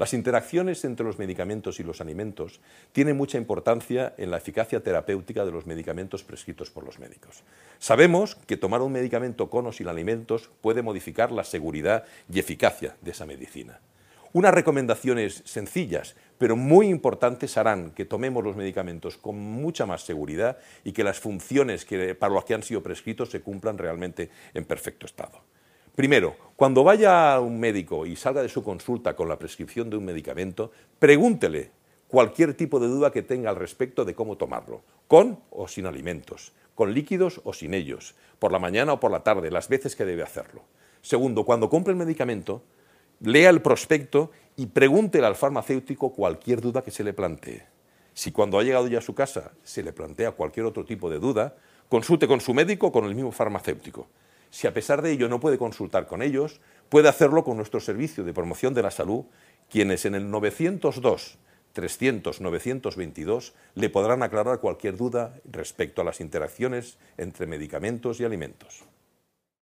Las interacciones entre los medicamentos y los alimentos tienen mucha importancia en la eficacia terapéutica de los medicamentos prescritos por los médicos. Sabemos que tomar un medicamento con o sin alimentos puede modificar la seguridad y eficacia de esa medicina. Unas recomendaciones sencillas, pero muy importantes harán que tomemos los medicamentos con mucha más seguridad y que las funciones que, para las que han sido prescritos se cumplan realmente en perfecto estado. Primero, cuando vaya a un médico y salga de su consulta con la prescripción de un medicamento, pregúntele cualquier tipo de duda que tenga al respecto de cómo tomarlo, con o sin alimentos, con líquidos o sin ellos, por la mañana o por la tarde, las veces que debe hacerlo. Segundo, cuando compre el medicamento, lea el prospecto y pregúntele al farmacéutico cualquier duda que se le plantee. Si cuando ha llegado ya a su casa se le plantea cualquier otro tipo de duda, consulte con su médico o con el mismo farmacéutico. Si a pesar de ello no puede consultar con ellos, puede hacerlo con nuestro servicio de promoción de la salud, quienes en el 902 300 922 le podrán aclarar cualquier duda respecto a las interacciones entre medicamentos y alimentos.